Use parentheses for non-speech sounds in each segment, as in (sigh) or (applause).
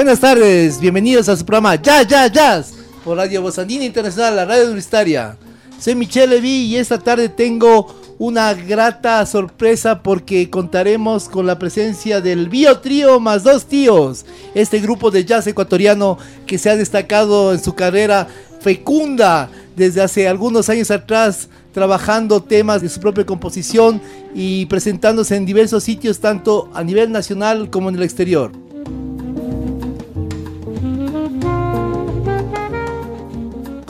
Buenas tardes, bienvenidos a su programa Jazz, Jazz, Jazz por Radio Bozandina Internacional, la radio universitaria. Soy Michelle Levy y esta tarde tengo una grata sorpresa porque contaremos con la presencia del Bio Trío más dos tíos, este grupo de jazz ecuatoriano que se ha destacado en su carrera fecunda desde hace algunos años atrás trabajando temas de su propia composición y presentándose en diversos sitios tanto a nivel nacional como en el exterior.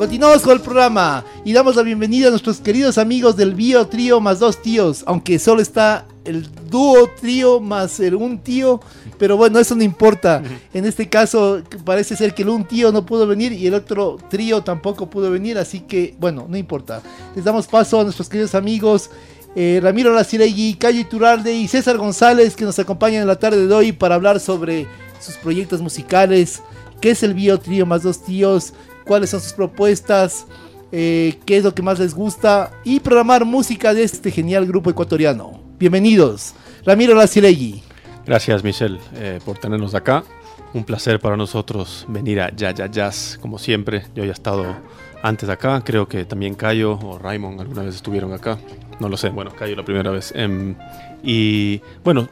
Continuamos con el programa y damos la bienvenida a nuestros queridos amigos del Bio Trío más dos tíos, aunque solo está el dúo trío más el un tío, pero bueno, eso no importa. En este caso parece ser que el un tío no pudo venir y el otro trío tampoco pudo venir, así que bueno, no importa. Les damos paso a nuestros queridos amigos eh, Ramiro Laciregui, Cayo Iturralde y César González que nos acompañan en la tarde de hoy para hablar sobre sus proyectos musicales, qué es el Bio Trío más dos tíos, cuáles son sus propuestas, eh, qué es lo que más les gusta y programar música de este genial grupo ecuatoriano. Bienvenidos, Ramiro Laciregui. Gracias, Michelle, eh, por tenernos acá. Un placer para nosotros venir a Ya Ya Jazz, como siempre. Yo ya he estado antes acá, creo que también Cayo o Raymond alguna vez estuvieron acá. No lo sé, bueno, Cayo la primera vez. Em, y bueno,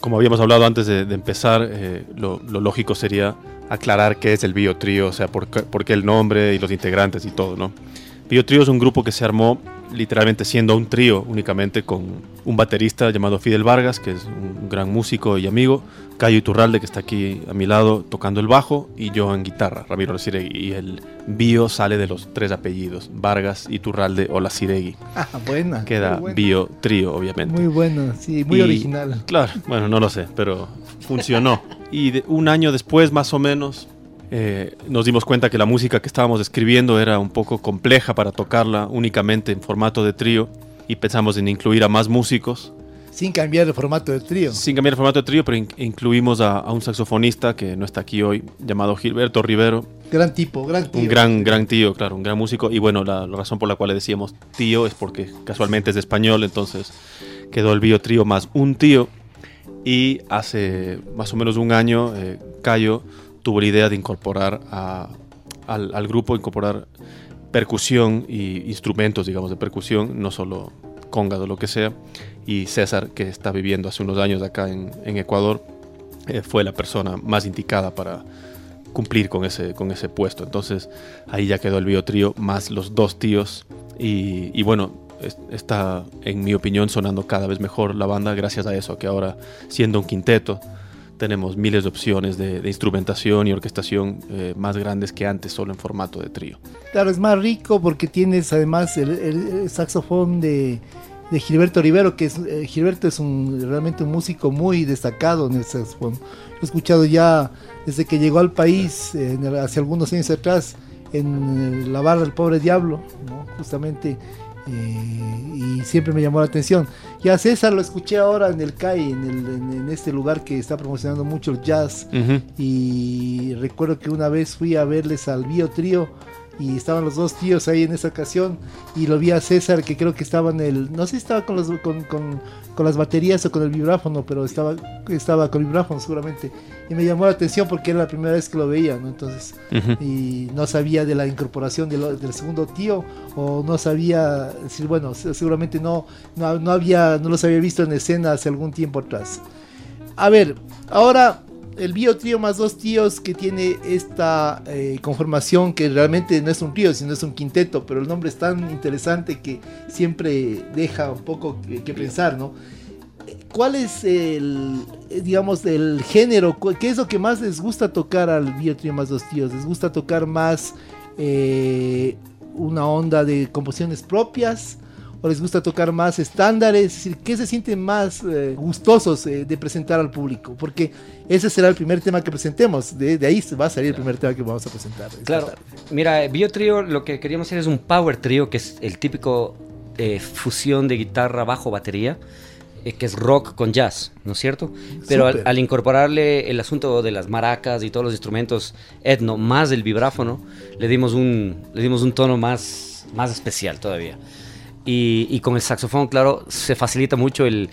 como habíamos hablado antes de, empezar, eh, lo, lógico sería aclarar qué es el Biotrío, o sea, por, por, qué el nombre y los integrantes y todo, ¿no? Biotrío es un grupo que se armó literalmente siendo un trío únicamente con un baterista llamado Fidel Vargas, que es un gran músico y amigo, Cayo Iturralde, que está aquí a mi lado tocando el bajo, y yo en guitarra, Ramiro Laciregui. Y el bio sale de los tres apellidos, Vargas, Iturralde o Laciregui. (laughs) Ah, buena. Queda bio trío, obviamente. Muy bueno, sí, muy original. Claro, bueno, no lo sé, pero funcionó. (laughs) y un año después, más o menos, eh, nos dimos cuenta que la música que estábamos escribiendo era un poco compleja para tocarla únicamente en formato de trío y pensamos en incluir a más músicos. Sin cambiar el formato de trío. Sin cambiar el formato de trío, pero incluimos a, un saxofonista que no está aquí hoy, llamado Gilberto Rivero. Gran tipo, gran tío. Un gran, gran tío, claro, un gran músico. Y bueno, la, razón por la cual le decíamos tío es porque casualmente es de español, entonces quedó el bio trío más un tío. Y hace más o menos un año, eh, Cayo tuvo la idea de incorporar al, grupo, incorporar percusión y instrumentos, digamos, de percusión, no solo conga o lo que sea. Y César, que está viviendo hace unos años acá en, Ecuador, eh, fue la persona más indicada para cumplir con ese, con ese puesto. Entonces ahí ya quedó el biotrío más los dos tíos. Y bueno, está, en mi opinión, sonando cada vez mejor la banda gracias a eso, que ahora siendo un quinteto, tenemos miles de opciones de, instrumentación y orquestación eh, más grandes que antes, solo en formato de trío. Claro, es más rico porque tienes además el, saxofón de, Gilberto Rivero, que es, eh, Gilberto es un, realmente un músico muy destacado en el saxofón. Lo he escuchado ya desde que llegó al país, hace algunos años atrás, en la barra del pobre diablo, justamente y siempre me llamó la atención. Ya César lo escuché ahora en el CAI, en, este lugar que está promocionando mucho el jazz. Y recuerdo que una vez fui a verles al Bio Trío y estaban los dos tíos ahí en esa ocasión y lo vi a César que creo que estaba en el no sé si estaba con, los, con, con, con las baterías o con el vibráfono pero estaba estaba con el vibráfono seguramente y me llamó la atención porque era la primera vez que lo veía no entonces y no sabía de la incorporación del segundo tío o no sabía decir bueno seguramente no, no no había no los había visto en escena hace algún tiempo atrás. A ver ahora el bio trío más dos tíos que tiene esta eh, conformación que realmente no es un trío, sino es un quinteto, pero el nombre es tan interesante que siempre deja un poco que, pensar, ¿no? ¿Cuál es el, digamos, el género? ¿Qué es lo que más les gusta tocar al bio trío más dos tíos? ¿Les gusta tocar más eh, una onda de composiciones propias? O les gusta tocar más estándares? Es decir, ¿qué se sienten más eh, gustosos eh, de presentar al público? Porque ese será el primer tema que presentemos, de, de ahí va a salir el primer tema que vamos a presentar. Claro, tarde. mira, Bio Trio lo que queríamos hacer es un power trio, que es el típico eh, fusión de guitarra, bajo, batería, eh, que es rock con jazz, ¿no es cierto? Pero al, al incorporarle el asunto de las maracas y todos los instrumentos etno, más el vibráfono, le dimos un, le dimos un tono más, más especial todavía. Y, con el saxofón, claro, se facilita mucho el...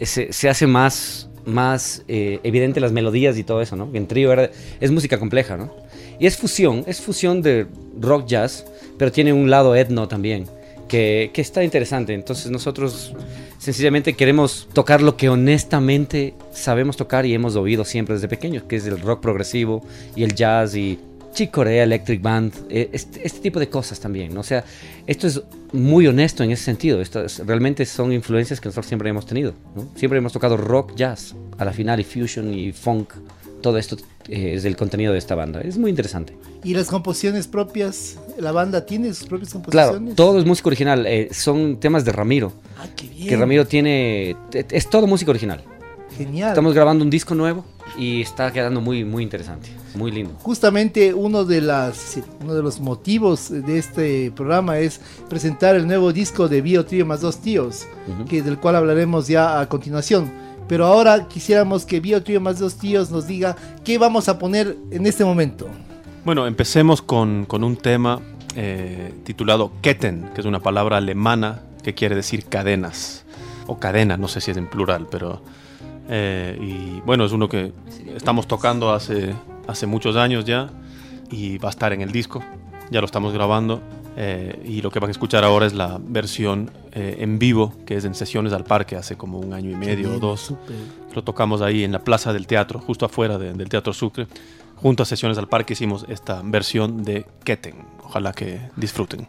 Se, hace más, más eh, evidente las melodías y todo eso, ¿no? En trío es música compleja, ¿no? Y es fusión, es fusión de rock jazz, pero tiene un lado etno también, que, que está interesante. Entonces nosotros sencillamente queremos tocar lo que honestamente sabemos tocar y hemos oído siempre desde pequeños, que es el rock progresivo y el jazz y Chick Corea, Electric Band, eh, este, este tipo de cosas también. ¿no? O sea, esto es muy honesto en ese sentido. Esto es- realmente son influencias que nosotros siempre hemos tenido. ¿no? Siempre hemos tocado rock, jazz, a la final y fusion y funk. Todo esto eh, es del contenido de esta banda. Es muy interesante. ¿Y las composiciones propias? ¿La banda tiene sus propias Claro, composiciones? todo es música original. eh, son temas de Ramiro. Ah, qué bien. Que Ramiro tiene... Es todo música original. Genial. Estamos grabando un disco nuevo y está quedando muy, muy interesante. Muy lindo. Justamente uno de, las, uno de los motivos de este programa es presentar el nuevo disco de Bio Trío más dos tíos, Ujú. que, del cual hablaremos ya a continuación. Pero ahora quisiéramos que Bio Trío más dos tíos nos diga qué vamos a poner en este momento. Bueno, empecemos con, con un tema eh, titulado Ketten, que es una palabra alemana que quiere decir cadenas. O cadena, no sé si es en plural, pero... eh, y bueno, es uno que estamos tocando hace, hace muchos años ya y va a estar en el disco. Ya lo estamos grabando. eh, y lo que van a escuchar ahora es la versión eh, en vivo, que es en sesiones al parque hace como un año y medio o dos. Lo tocamos ahí en la plaza del teatro, justo afuera de- del Teatro Sucre. Junto a Sesiones al Parque hicimos esta versión de Ketten. Ojalá que disfruten.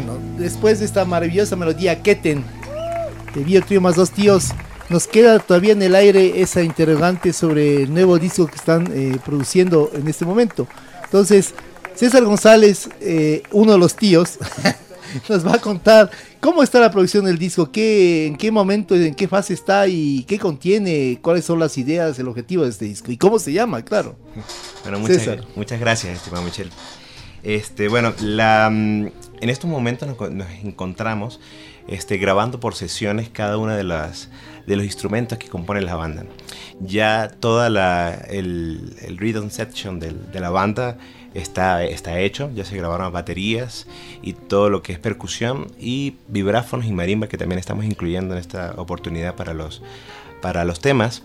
Bueno, después de esta maravillosa melodía Keten de Bio Trio más dos tíos, nos queda todavía en el aire esa interrogante sobre el nuevo disco que están eh, produciendo en este momento. Entonces, César González, eh, uno de los tíos, (laughs) nos va a contar cómo está la producción del disco, qué, en qué momento, en qué fase está y qué contiene, cuáles son las ideas, el objetivo de este disco y cómo se llama, claro. Bueno, muchas, muchas gracias, estimado Michel. Este, bueno, mm, en estos momentos nos, encontramos este, grabando por sesiones cada una de los instrumentos que componen la banda. Ya toda la, el, rhythm section de, la banda está, hecho, ya se grabaron baterías y todo lo que es percusión y vibráfonos y marimba que también estamos incluyendo en esta oportunidad para los, temas.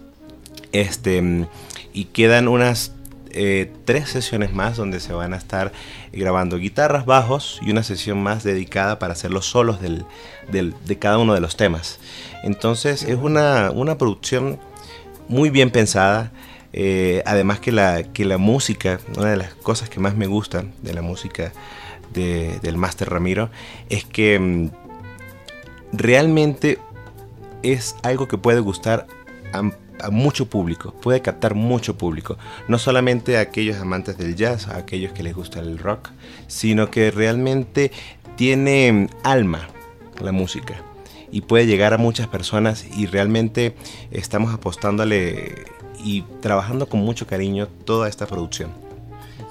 Este, y quedan unas eh, tres sesiones más donde se van a estar grabando guitarras, bajos y una sesión más dedicada para hacer los solos del, de cada uno de los temas. Entonces es una, una producción muy bien pensada. Eh, además que la, que la música, una de las cosas que más me gustan de la música del Master Ramiro, es que mm, realmente es algo que puede gustar a a mucho público, puede captar mucho público, no solamente a aquellos amantes del jazz, a aquellos que les gusta el rock, sino que realmente tiene alma la música y puede llegar a muchas personas y realmente estamos apostándole y trabajando con mucho cariño toda esta producción.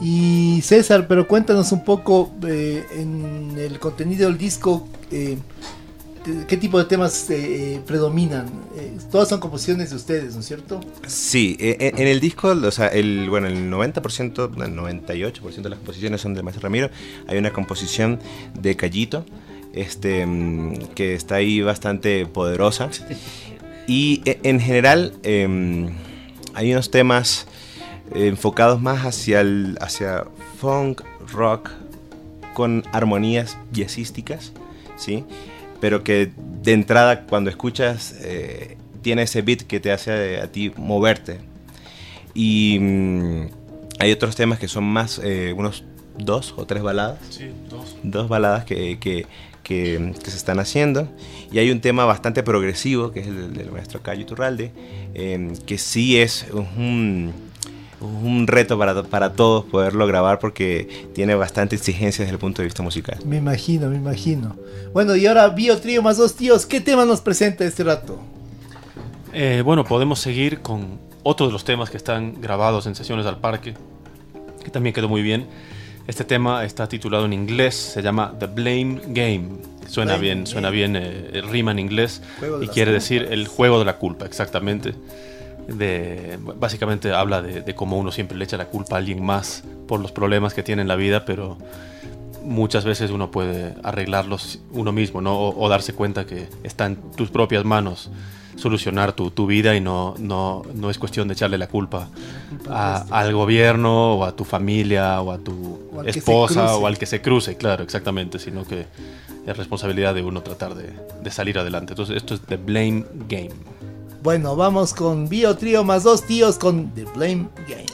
Y César, pero cuéntanos un poco eh, en el contenido del disco. Eh, qué tipo de temas eh, predominan. Eh, todas son composiciones de ustedes, ¿no es cierto? Sí, e, e, en, el disco, o sea, el, bueno, el 90%, el 98% de las composiciones son de Maestro Ramiro. Hay una composición de Callito, este, mm, que está ahí bastante poderosa. Y e, en general em, hay unos temas enfocados más hacia, el, hacia funk, rock, con armonías jazzísticas, ¿sí? Pero que de entrada cuando escuchas eh, tiene ese beat que te hace a, ti moverte. Y mm, hay otros temas que son más, eh, unos dos o tres baladas. Sí, dos. Dos baladas que, que, que, se están haciendo. Y hay un tema bastante progresivo, que es el del maestro Cayo Iturralde, eh, que sí es un un reto para, para todos poderlo grabar porque tiene bastante exigencia desde el punto de vista musical. Me imagino, me imagino. Bueno, y ahora Bio Trío más dos tíos, ¿qué tema nos presenta este rato? Eh, bueno, podemos seguir con otro de los temas que están grabados en sesiones al parque, que también quedó muy bien. Este tema está titulado en inglés, se llama The Blame Game. Suena bien, suena bien, eh, rima en inglés y quiere decir el juego de la culpa, exactamente de básicamente habla de, cómo uno siempre le echa la culpa a alguien más por los problemas que tiene en la vida, pero muchas veces uno puede arreglarlos uno mismo, ¿no? O, darse cuenta que está en tus propias manos solucionar tu, tu vida y no, no, no, es cuestión de echarle la culpa al gobierno o a tu familia o a tu esposa o al que se cruce, claro, exactamente, sino que es responsabilidad de uno tratar de, de salir adelante. Entonces esto es The Blame Game. Bueno, vamos con Bio Trío más dos tíos con The Blame Game.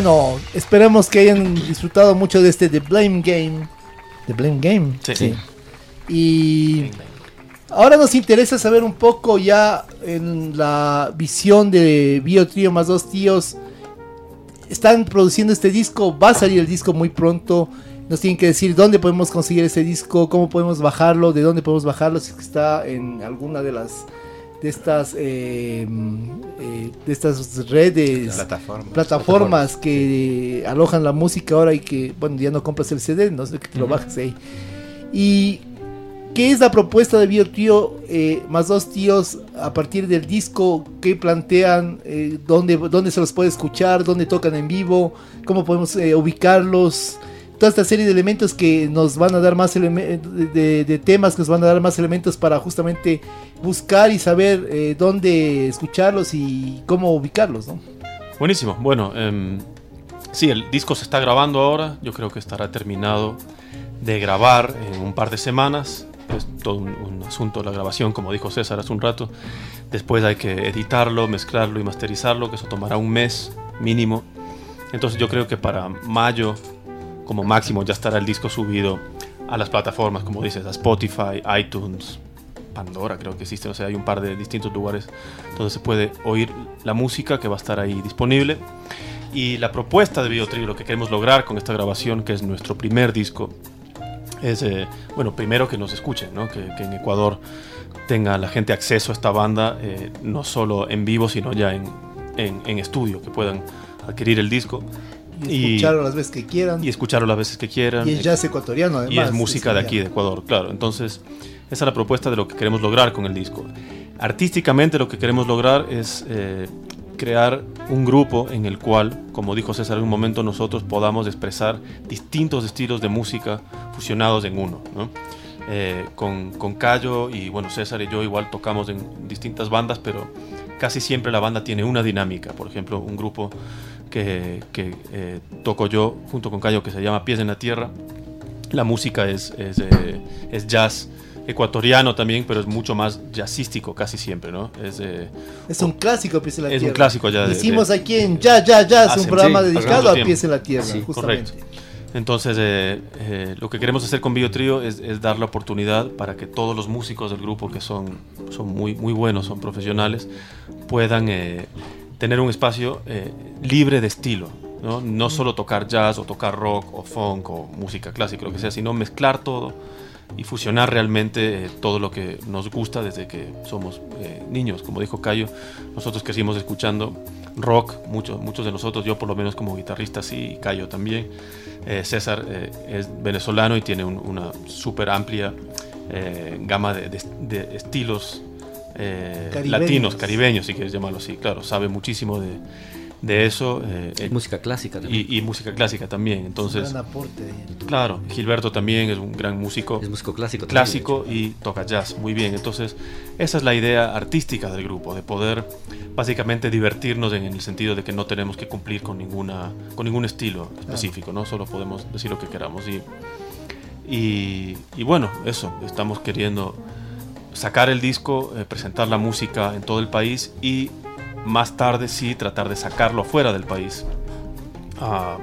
Bueno, esperemos que hayan disfrutado mucho de este The Blame Game. The Blame Game. Sí. Y ahora nos interesa saber un poco ya en la visión de Bio Trío más dos tíos. Están produciendo este disco, va a salir el disco muy pronto. Nos tienen que decir dónde podemos conseguir ese disco, cómo podemos bajarlo, de dónde podemos bajarlo, si está en alguna de las de estas eh, eh, de estas redes Plataformas. plataformas que alojan la música ahora y que bueno ya no compras el CD no sé que te lo bajes ahí. Y qué es la propuesta de Bio Trío eh, más dos tíos a partir del disco qué plantean eh, dónde dónde se los puede escuchar dónde tocan en vivo cómo podemos eh, ubicarlos toda esta serie de elementos que nos van a dar más de, de- temas que nos van a dar más elementos para justamente buscar y saber eh, dónde escucharlos y cómo ubicarlos, ¿no? Buenísimo. Bueno, em, sí, el disco se está grabando ahora. Yo creo que estará terminado de grabar en un par de semanas. Es todo un, un asunto la grabación, como dijo César hace un rato. Después hay que editarlo, mezclarlo y masterizarlo, que eso tomará un mes mínimo. Entonces yo creo que para mayo, como máximo, ya estará el disco subido a las plataformas, como dices, a Spotify, iTunes, Pandora creo que existe, o sea, hay un par de distintos lugares donde se puede oír la música que va a estar ahí disponible. Y la propuesta de Biotri, lo que queremos lograr con esta grabación, que es nuestro primer disco, es, eh, bueno, primero que nos escuchen, que, en Ecuador tenga la gente acceso a esta banda, eh, no solo en vivo, sino ya en, en estudio, que puedan adquirir el disco Y escucharlo las veces que quieran. y escucharlo las veces que quieran. Y es jazz ecuatoriano, además. Y es música de ya. aquí, de Ecuador, claro. Entonces, esa es la propuesta de lo que queremos lograr con el disco. Artísticamente lo que queremos lograr es eh, crear un grupo en el cual, como dijo César en un momento, nosotros podamos expresar distintos estilos de música fusionados en uno. ¿no? Eh, con, con Cayo y bueno, César y yo igual tocamos en distintas bandas, pero casi siempre la banda tiene una dinámica. Por ejemplo, un grupo que, que, eh, toco yo junto con Cayo que se llama Pies en la Tierra. La música es, es, eh, es jazz ecuatoriano también, pero es mucho más jazzístico casi siempre, ¿no? Es, eh, Es un clásico Pies en la Es un Tierra. clásico ya Hicimos de- aquí en Ya, Ya, Ya, es un programa sí, dedicado a. Pies en la Tierra, Sí, justamente. correcto. Entonces, eh, eh, lo que queremos hacer con Bio Trío es, es dar la oportunidad para que todos los músicos del grupo, que son, son muy, muy buenos, son profesionales, puedan eh, tener un espacio eh, libre de estilo. ¿no? no solo tocar jazz o tocar rock o funk o música clásica, lo que sea, sino mezclar todo y fusionar realmente eh, todo lo que nos gusta desde que somos eh, niños. Como dijo Cayo, nosotros crecimos escuchando rock, muchos, muchos de nosotros, yo por lo menos como guitarrista sí, y Cayo también. Eh, César eh, es venezolano y tiene un- una súper amplia eh, gama de, de- de estilos eh, Caribeños. latinos, caribeños, si quieres llamarlo así. Claro, sabe muchísimo de, de eso. eh, eh, Música clásica también. y, y música clásica también. Entonces, Gran aporte claro, Gilberto también es un gran músico es músico clásico también, clásico y toca jazz muy bien. Entonces, esa es la idea artística del grupo, de poder básicamente divertirnos en el sentido de que no tenemos que cumplir con ninguna con ningún estilo específico, ¿no? Solo podemos decir lo que queramos y y, y bueno, eso, estamos queriendo sacar el disco, eh, presentar la música en todo el país y más tarde sí tratar de sacarlo fuera del país a,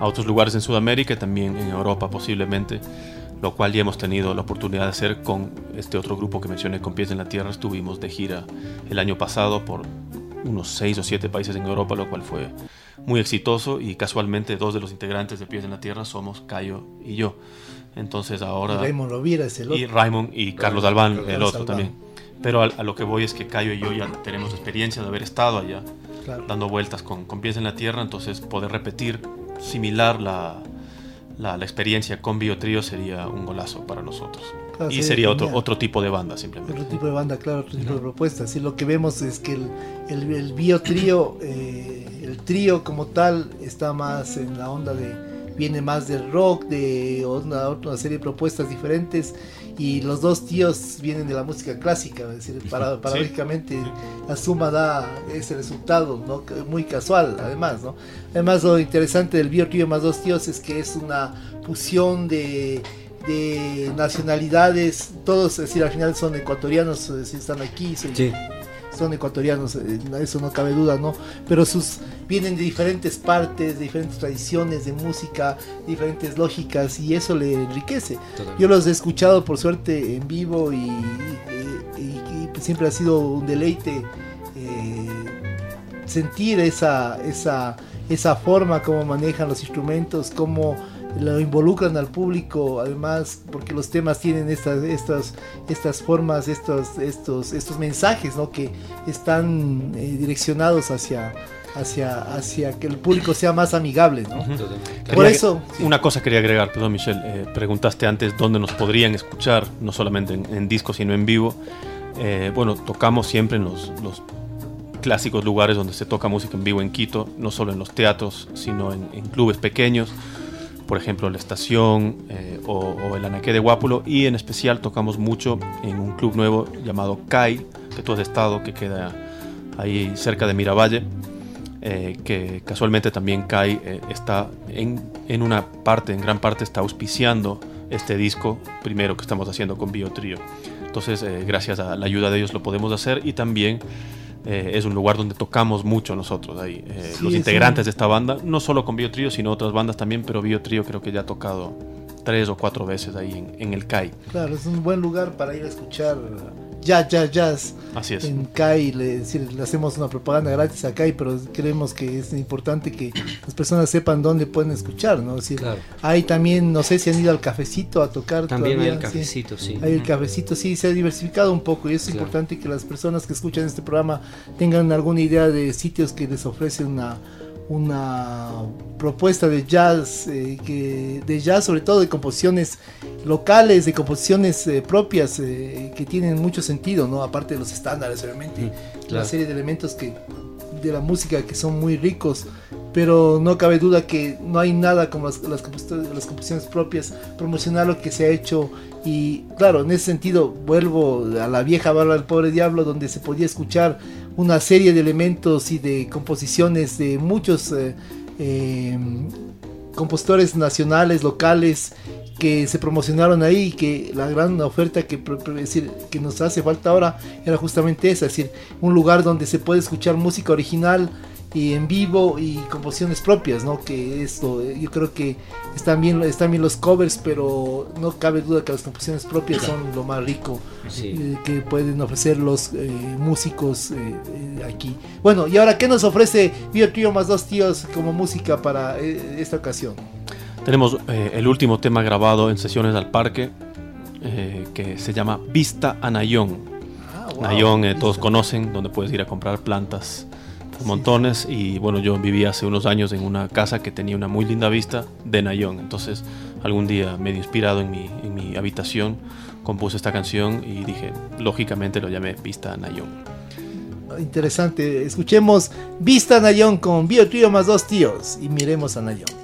a otros lugares en Sudamérica y también en Europa posiblemente, lo cual ya hemos tenido la oportunidad de hacer con este otro grupo que mencioné, con Pies en la Tierra. Estuvimos de gira el año pasado por unos seis o siete países en Europa, lo cual fue muy exitoso y casualmente dos de los integrantes de Pies en la Tierra somos Cayo y yo. Entonces ahora... Y Raymond Rovira es el Y otro. Raymond y Carlos Albán, el otro Albán. también. Pero a, a lo que voy es que Cayo y yo ya tenemos experiencia de haber estado allá, Claro. dando vueltas con, con pies en la tierra, entonces poder repetir similar la, la, la experiencia con Biotrío sería un golazo para nosotros. Claro, y sería sería otro, otro tipo de banda simplemente. Otro tipo de banda, claro, otro tipo de propuestas. Y lo que vemos es que el, el, el bio trío, eh, el trío como tal, está más en la onda de. Viene más del rock, de una, otra serie de propuestas diferentes. Y los dos tíos vienen de la música clásica, es decir, para, (laughs) paradójicamente la suma da ese resultado, ¿no? Muy casual, además, ¿no? Además, lo interesante del bio trío más dos tíos es que es una fusión de de nacionalidades, todos, es decir, al final son ecuatorianos, es decir, están aquí, son- Sí. Son ecuatorianos, eh, eso no cabe duda, ¿no? Pero sus vienen de diferentes partes, de diferentes tradiciones de música, diferentes lógicas y eso le enriquece. Yo los he escuchado por suerte en vivo y, siempre ha sido un deleite eh, sentir esa, esa, esa forma como manejan los instrumentos, cómo lo involucran al público, además, porque los temas tienen estas, estas, estas formas, estos, estos, estos mensajes, ¿no? Que están eh, direccionados hacia, hacia, hacia que el público sea más amigable, ¿no? Por eso... Una cosa quería agregar, perdón Michelle, eh, preguntaste antes dónde nos podrían escuchar, no solamente en, en disco, sino en vivo. Eh, bueno, tocamos siempre en los, los, clásicos lugares donde se toca música en vivo en Quito, no solo en los teatros, sino en, en clubes pequeños por ejemplo La Estación eh, o, el Anaqué de Guápulo y en especial tocamos mucho en un club nuevo llamado CAI, que tú has estado, que queda ahí cerca de Miravalle, eh, que casualmente también CAI eh, está en, en, una parte, en gran parte está auspiciando este disco primero que estamos haciendo con Biotrio. Entonces, gracias a la ayuda de ellos lo podemos hacer y también eh, es un lugar donde tocamos mucho nosotros ahí, eh, los integrantes de esta banda, no solo con Biotrio, sino otras bandas también, pero Biotrio creo que ya ha tocado tres o cuatro veces ahí en, en el CAI. Claro, es un buen lugar para ir a escuchar jazz, jazz, jazz. Así es. En CAI, le, decir, le hacemos una propaganda gratis a CAI, pero creemos que es importante que las personas sepan dónde pueden escuchar, ¿no? Es decir, Hay también, no sé si han ido al cafecito a tocar. También hay el cafecito, sí. Hay el cafecito, sí, se ha diversificado un poco y es importante que las personas que escuchan este programa tengan alguna idea de sitios que les ofrecen una una propuesta de jazz, eh, que, de jazz sobre todo de composiciones locales, de composiciones eh, propias eh, que tienen mucho sentido, ¿no? aparte de los estándares, obviamente, mm, una serie de elementos que de la música que son muy ricos, pero no cabe duda que no hay nada como las, las, las composiciones propias, promocionar lo que se ha hecho y claro, en ese sentido vuelvo a la vieja barra del pobre diablo donde se podía escuchar una serie de elementos y de composiciones de muchos eh, eh, compositores nacionales, locales, que se promocionaron ahí que la gran oferta que, decir, que nos hace falta ahora era justamente esa, es decir, un lugar donde se puede escuchar música original y en vivo y composiciones propias, ¿no? Que esto, yo creo que están bien, están bien los covers, pero no cabe duda que las composiciones propias son lo más rico eh, que pueden ofrecer los eh, músicos eh, aquí. Bueno, y ahora, ¿qué nos ofrece Bio Trio más dos tíos como música para esta ocasión? Tenemos el último tema grabado en sesiones al parque, que se llama Vista a Nayón. Ah, Nayón todos conocen, donde puedes ir a comprar plantas montones y bueno, yo viví hace unos años en una casa que tenía una muy linda vista de Nayón, entonces algún día medio inspirado en mi, habitación compuse esta canción y dije, lógicamente lo llamé Vista Nayón. Interesante, escuchemos Vista Nayón con Bio Tío más dos tíos y miremos a Nayón.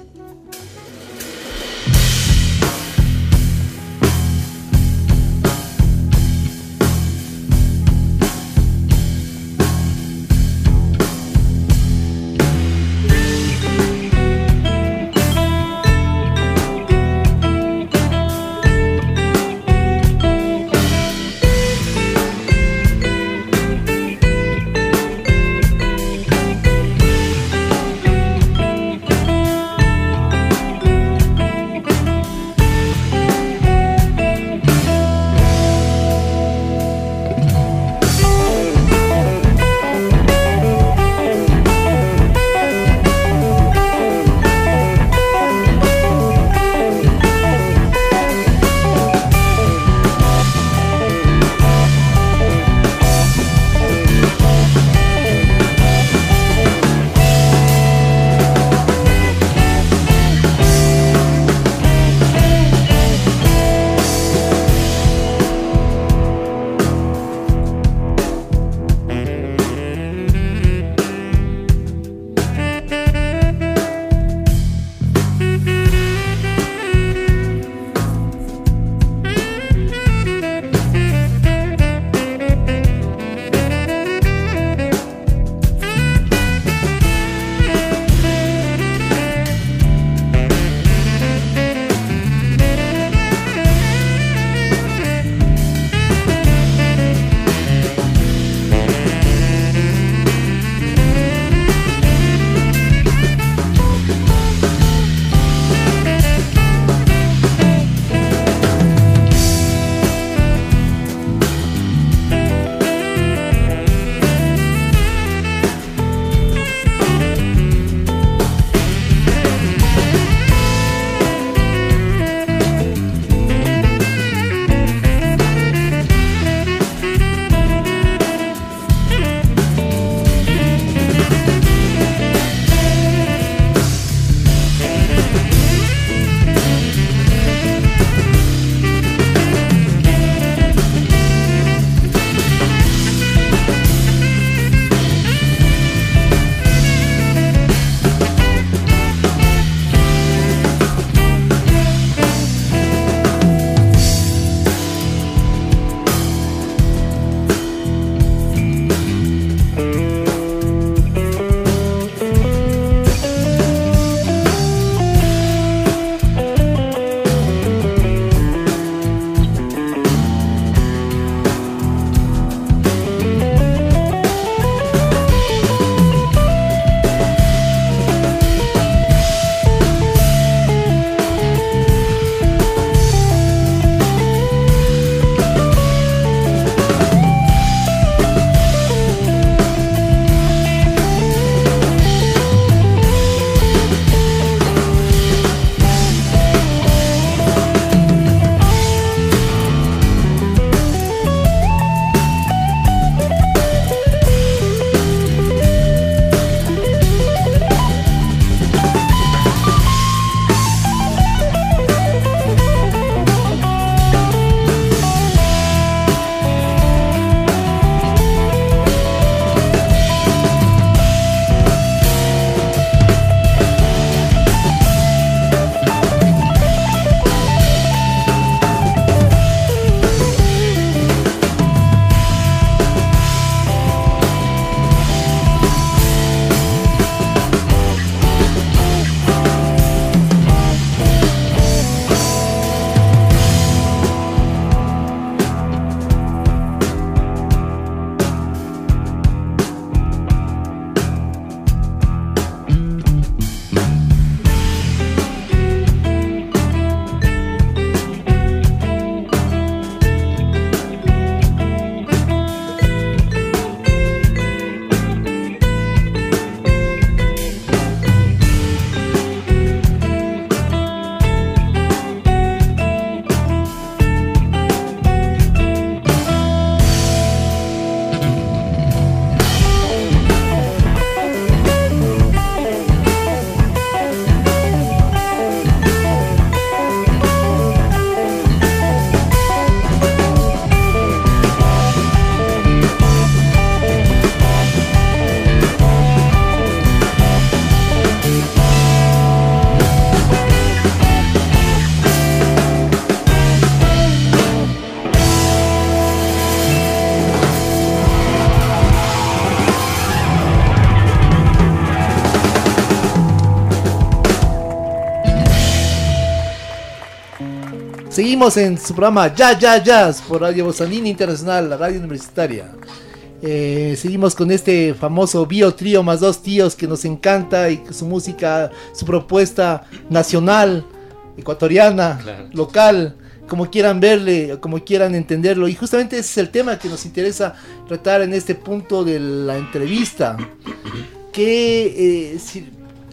Seguimos en su programa Ya Ya Jazz por Radio Bosanina Internacional, la radio universitaria. Eh, seguimos con este famoso bio trío más dos tíos que nos encanta y su música, su propuesta nacional, ecuatoriana, local, como quieran verle, como quieran entenderlo. Y justamente ese es el tema que nos interesa tratar en este punto de la entrevista. Que eh,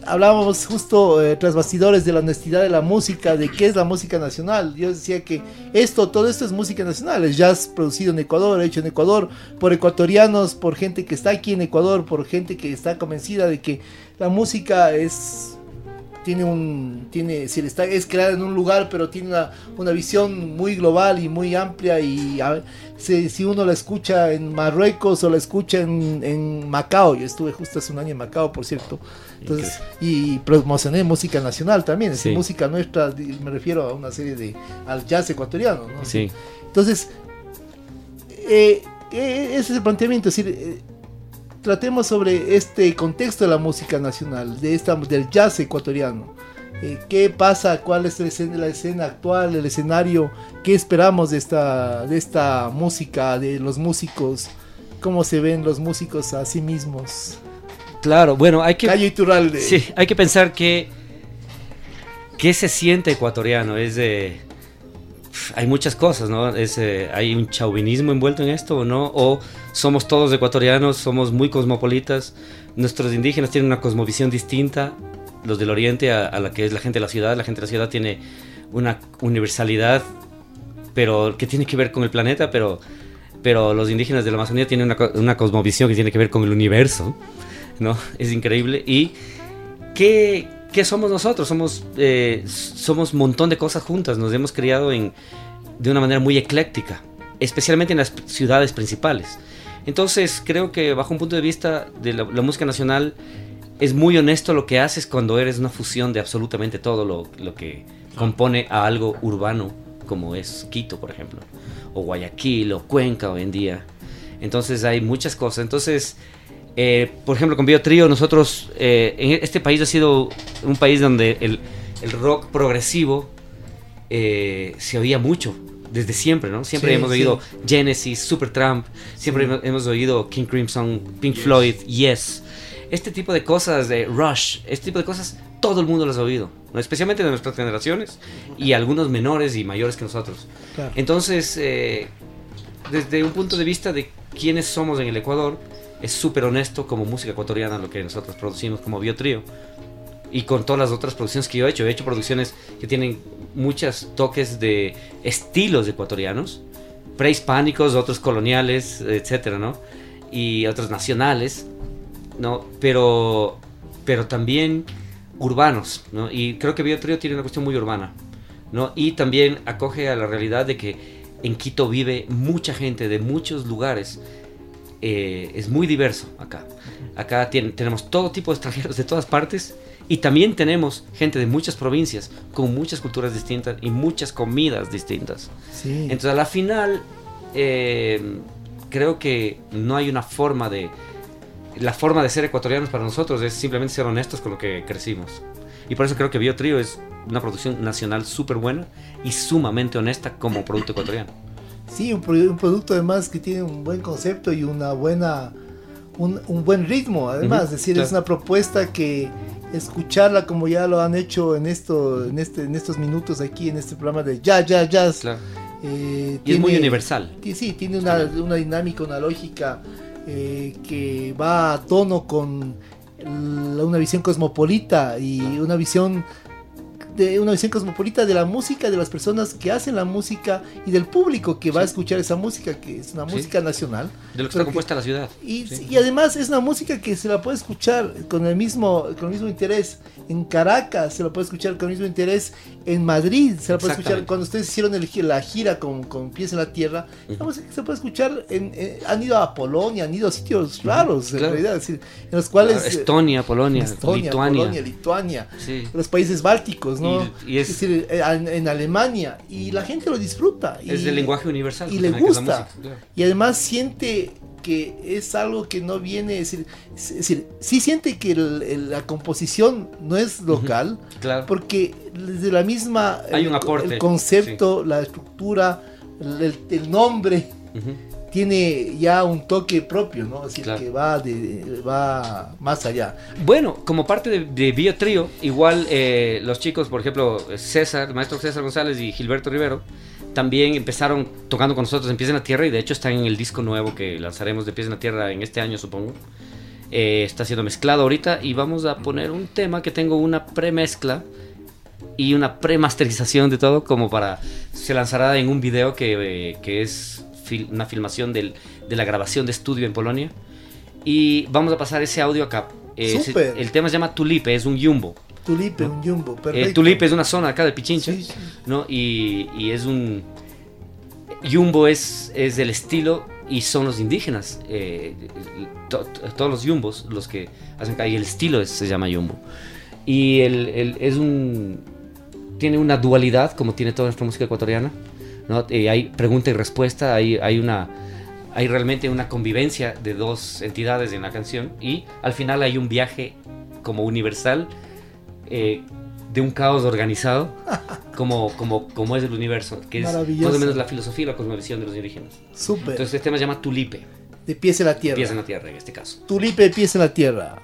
hablábamos justo eh, tras bastidores de la honestidad de la música, de qué es la música nacional. Yo decía que esto, todo esto es música nacional, es jazz producido en Ecuador, hecho en Ecuador, por ecuatorianos, por gente que está aquí en Ecuador, por gente que está convencida de que la música es tiene un tiene si está es creada en un lugar pero tiene una, una visión muy global y muy amplia y si, si, uno la escucha en Marruecos o la escucha en, en, Macao yo estuve justo hace un año en Macao por cierto entonces y promocioné música nacional también es música nuestra me refiero a una serie de al jazz ecuatoriano ¿no? sí. entonces eh, eh, ese es el planteamiento es decir eh, tratemos sobre este contexto de la música nacional, de esta, del jazz ecuatoriano. Eh, ¿Qué pasa? ¿Cuál es la escena, la escena, actual, el escenario? ¿Qué esperamos de esta, de esta música, de los músicos? ¿Cómo se ven los músicos a sí mismos? Claro, bueno, hay que... Calle Sí, hay que pensar que... ¿Qué se siente ecuatoriano? Es de hay muchas cosas, ¿no? Es, eh, hay un chauvinismo envuelto en esto o no, o somos todos ecuatorianos, somos muy cosmopolitas, nuestros indígenas tienen una cosmovisión distinta, los del oriente a, la que es la gente de la ciudad, la gente de la ciudad tiene una universalidad, pero que tiene que ver con el planeta, pero, pero los indígenas de la Amazonía tienen una, una cosmovisión que tiene que ver con el universo, ¿no? Es increíble. Y qué, ¿qué somos nosotros? Somos, eh, somos un montón de cosas juntas. Nos hemos criado en, de una manera muy ecléctica, especialmente en las ciudades principales. Entonces, creo que bajo un punto de vista de la, música nacional, es muy honesto lo que haces cuando eres una fusión de absolutamente todo lo, lo que compone a algo urbano, como es Quito, por ejemplo, o Guayaquil, o Cuenca hoy en día. Entonces, hay muchas cosas. Entonces, eh, por ejemplo, con Biotrío, nosotros, eh, en este país ha sido un país donde el, rock progresivo eh, se oía mucho, desde siempre, ¿no? Siempre hemos oído Genesis, Supertramp, siempre hemos, oído King Crimson, Pink Floyd, Yes. Este tipo de cosas, de Rush, este tipo de cosas, todo el mundo las ha oído, especialmente de nuestras generaciones y algunos menores y mayores que nosotros. Entonces, desde un punto de vista de quiénes somos en el Ecuador, es súper honesto como música ecuatoriana lo que nosotros producimos como Biotrío. Y con todas las otras producciones que yo he hecho. He hecho producciones que tienen muchos toques de estilos ecuatorianos, prehispánicos, otros coloniales, etcétera, ¿no? Y otros nacionales, ¿no? Pero, pero también urbanos, ¿no? Y creo que Biotrío tiene una cuestión muy urbana, ¿no? Y también acoge a la realidad de que en Quito vive mucha gente de muchos lugares eh, es muy diverso acá. Acá tenemos todo tipo de extranjeros de todas partes y también tenemos gente de muchas provincias con muchas culturas distintas y muchas comidas distintas. Entonces a la final eh, creo que no hay una forma de... La forma de ser ecuatorianos para nosotros es simplemente ser honestos con lo que crecimos. Y por eso creo que Biotrio es una producción nacional súper buena y sumamente honesta como producto ecuatoriano. Sí, un, producto además que tiene un buen concepto y una buena, un, buen ritmo. Además, es decir, es una propuesta que escucharla como ya lo han hecho en esto, en este, en estos minutos aquí en este programa de Ya Ya Jazz. Eh, y es muy universal. Sí, tiene una, una dinámica, una lógica eh, que va a tono con una visión cosmopolita y una visión de una visión cosmopolita de la música, de las personas que hacen la música y del público que va a escuchar esa música, que es una música nacional. De lo que está compuesta la ciudad. Y, y, además es una música que se la puede escuchar con el mismo, con el mismo interés en Caracas, se la puede escuchar con el mismo interés en Madrid, se la puede escuchar cuando ustedes hicieron la gira con, con Pies en la Tierra, se puede escuchar, en, han ido a Polonia, han ido a sitios raros, en realidad, decir, en los cuales... Estonia, Polonia, Estonia, Lituania. Polonia, Lituania, los países bálticos, ¿no? Y, es, decir, eh, en, Alemania. Y la gente lo disfruta. es el lenguaje universal. Y le gusta. Y además siente porque es algo que no viene, es decir, es decir sí siente que la composición no es local, claro. porque desde la misma Hay un aporte, el concepto, la estructura, el, nombre tiene ya un toque propio, ¿no? Es decir, que va, de, va más allá. Bueno, como parte de, de Bio Trío, igual eh, los chicos, por ejemplo, César, el maestro César González y Gilberto Rivero, también empezaron tocando con nosotros en Pies en la Tierra y de hecho están en el disco nuevo que lanzaremos de Pies en la Tierra en este año, supongo. Eh, está siendo mezclado ahorita y vamos a poner un tema que tengo una premezcla y una premasterización de todo como para se lanzará en un video que, eh, que es una filmación del, de la grabación de estudio en Polonia. Y vamos a pasar ese audio acá. Eh, el tema se llama Tulipe, es un jumbo. Tulipe, un jumbo, eh, perfecto. Tulipe es una zona acá de Pichincha, ¿no? Y, y, es un... Jumbo es, es del estilo y son los indígenas. Eh, todos los jumbos, los que hacen acá, y el estilo se llama jumbo. Y el, el, es un... Tiene una dualidad, como tiene toda nuestra música ecuatoriana eh, hay pregunta y respuesta, hay, hay, una, hay realmente una convivencia de dos entidades en la canción y al final hay un viaje como universal eh, de un caos organizado como, como, como es el universo, que es más o menos la filosofía y la cosmovisión de los indígenas. Súper. Entonces este tema se llama Tulipe. De pies en la tierra. Pies en la tierra en este caso. Tulipe de pies en la tierra.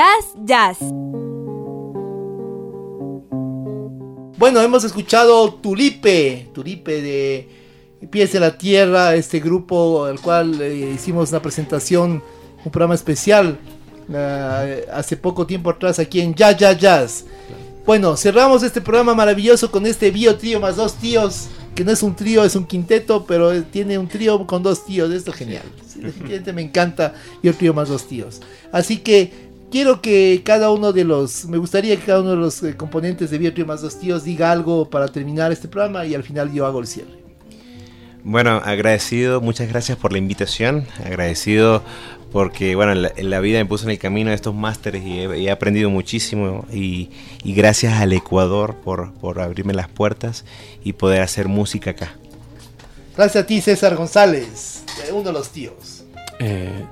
Jazz Jazz. Bueno, hemos escuchado Tulipe, Tulipe de Pies de la Tierra, este grupo al cual eh, hicimos una presentación, un programa especial uh, hace poco tiempo atrás aquí en Jazz Jazz Jazz. Bueno, cerramos este programa maravilloso con este bio trío más dos tíos que no es un trío, es un quinteto, pero tiene un trío con dos tíos. Esto es genial. Definitivamente me encanta yo trío más dos tíos. Así que quiero que cada uno de los, me gustaría que cada uno de los eh, componentes de Trío más dos tíos diga algo para terminar este programa y al final yo hago el cierre. Bueno, agradecido, muchas gracias por la invitación, agradecido porque bueno, la, vida me puso en el camino de estos másteres y he, aprendido muchísimo y, gracias al Ecuador por, por, abrirme las puertas y poder hacer música acá. Gracias a ti César González, uno de los tíos. Eh,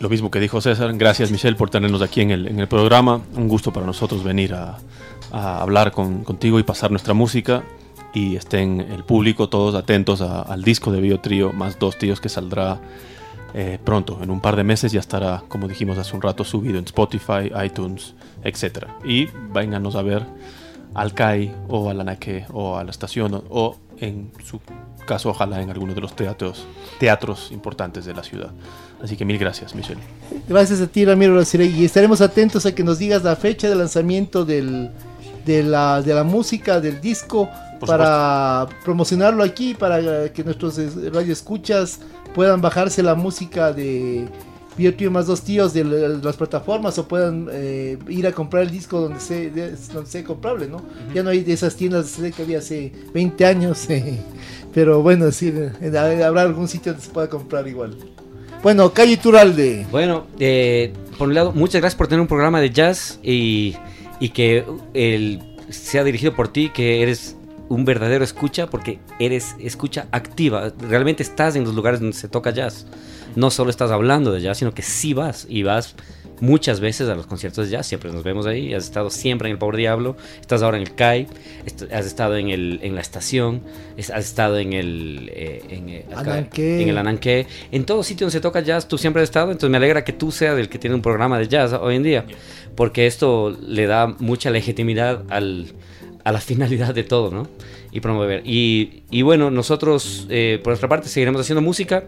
lo mismo que dijo César, gracias Michelle por tenernos aquí en el, en el programa, un gusto para nosotros venir a, a hablar con, contigo y pasar nuestra música y estén el público todos atentos al disco de Bio Trío más dos tíos que saldrá eh, pronto, en un par de meses ya estará, como dijimos hace un rato, subido en Spotify, iTunes, etc. Y vénganos a ver al CAI o al Anaque o a la estación o en su caso ojalá en alguno de los teatros, teatros importantes de la ciudad. Así que mil gracias, Michelle. Gracias a ti, Ramiro Y estaremos atentos a que nos digas la fecha de lanzamiento del, de, la, de la música, del disco, para promocionarlo aquí, para que nuestros radio escuchas puedan bajarse la música de Tío más dos tíos de las plataformas o puedan eh, ir a comprar el disco donde sea, donde sea comprable, ¿no? Ya no hay de esas tiendas que había hace 20 años, (laughs) pero bueno, sí, habrá algún sitio donde se pueda comprar igual. Bueno, Calle Turalde. Bueno, eh, por un lado, muchas gracias por tener un programa de jazz y, y que el, sea dirigido por ti, que eres un verdadero escucha porque eres escucha activa. Realmente estás en los lugares donde se toca jazz. No solo estás hablando de jazz, sino que sí vas y vas muchas veces a los conciertos de jazz. Siempre nos vemos ahí. Has estado siempre en el Power Diablo. Estás ahora en el CAI. Has estado en, el, en la estación. Has estado en el, eh, en, eh, en el Ananqué. En todo sitio donde se toca jazz, tú siempre has estado. Entonces me alegra que tú seas el que tiene un programa de jazz hoy en día. Porque esto le da mucha legitimidad al a la (laughs) finalidad de todo, ¿no? Y promover. Y, y bueno, nosotros, eh, por nuestra parte, seguiremos haciendo música,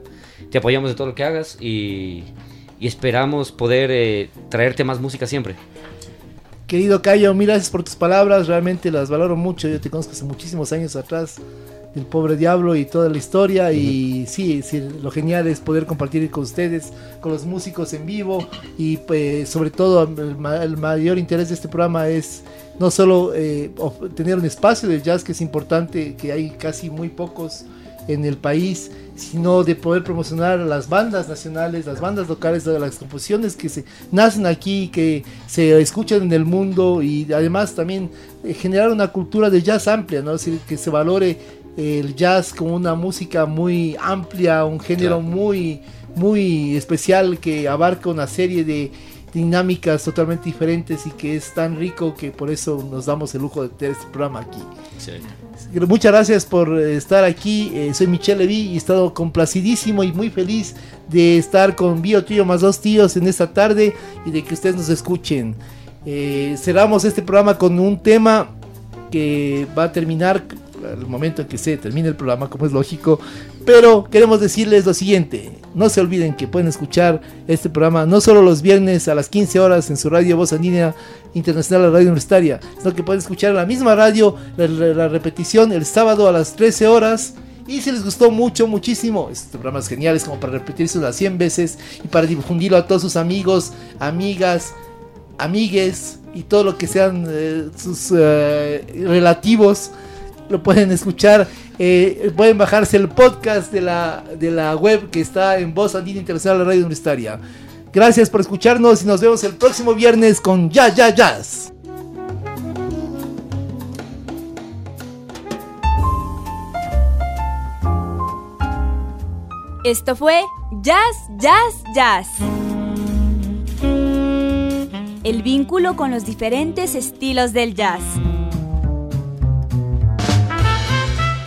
te apoyamos en todo lo que hagas y, y esperamos poder eh, traerte más música siempre. Querido Cayo, mil gracias por tus palabras, realmente las valoro mucho, yo te conozco hace muchísimos años atrás del pobre diablo y toda la historia y sí, sí, lo genial es poder compartir con ustedes, con los músicos en vivo y pues, sobre todo el mayor interés de este programa es no solo eh, tener un espacio de jazz que es importante, que hay casi muy pocos en el país, sino de poder promocionar las bandas nacionales, las bandas locales, de las composiciones que se nacen aquí, que se escuchan en el mundo y además también eh, generar una cultura de jazz amplia, ¿no? decir, que se valore el jazz como una música muy amplia, un género muy muy especial que abarca una serie de dinámicas totalmente diferentes y que es tan rico que por eso nos damos el lujo de tener este programa aquí. Muchas gracias por estar aquí. Eh, soy Michelle Levy y he estado complacidísimo y muy feliz de estar con Bio Tío más dos tíos en esta tarde y de que ustedes nos escuchen. Eh, cerramos este programa con un tema que va a terminar al momento en que se termine el programa, como es lógico. Pero queremos decirles lo siguiente, no se olviden que pueden escuchar este programa no solo los viernes a las 15 horas en su radio Voz Andina Internacional, la radio universitaria, sino que pueden escuchar la misma radio, la, repetición el sábado a las 13 horas. Y si les gustó mucho, muchísimo, este programa es genial, es como para repetirse unas 100 veces y para difundirlo a todos sus amigos, amigas, amigues y todo lo que sean eh, sus eh, relativos lo pueden escuchar. Eh, pueden bajarse el podcast de la, de la web que está en Voz Andina Internacional de Radio Universitaria. Gracias por escucharnos y nos vemos el próximo viernes con Ya Ya Jazz. Esto fue Jazz, Jazz, Jazz. El vínculo con los diferentes estilos del jazz.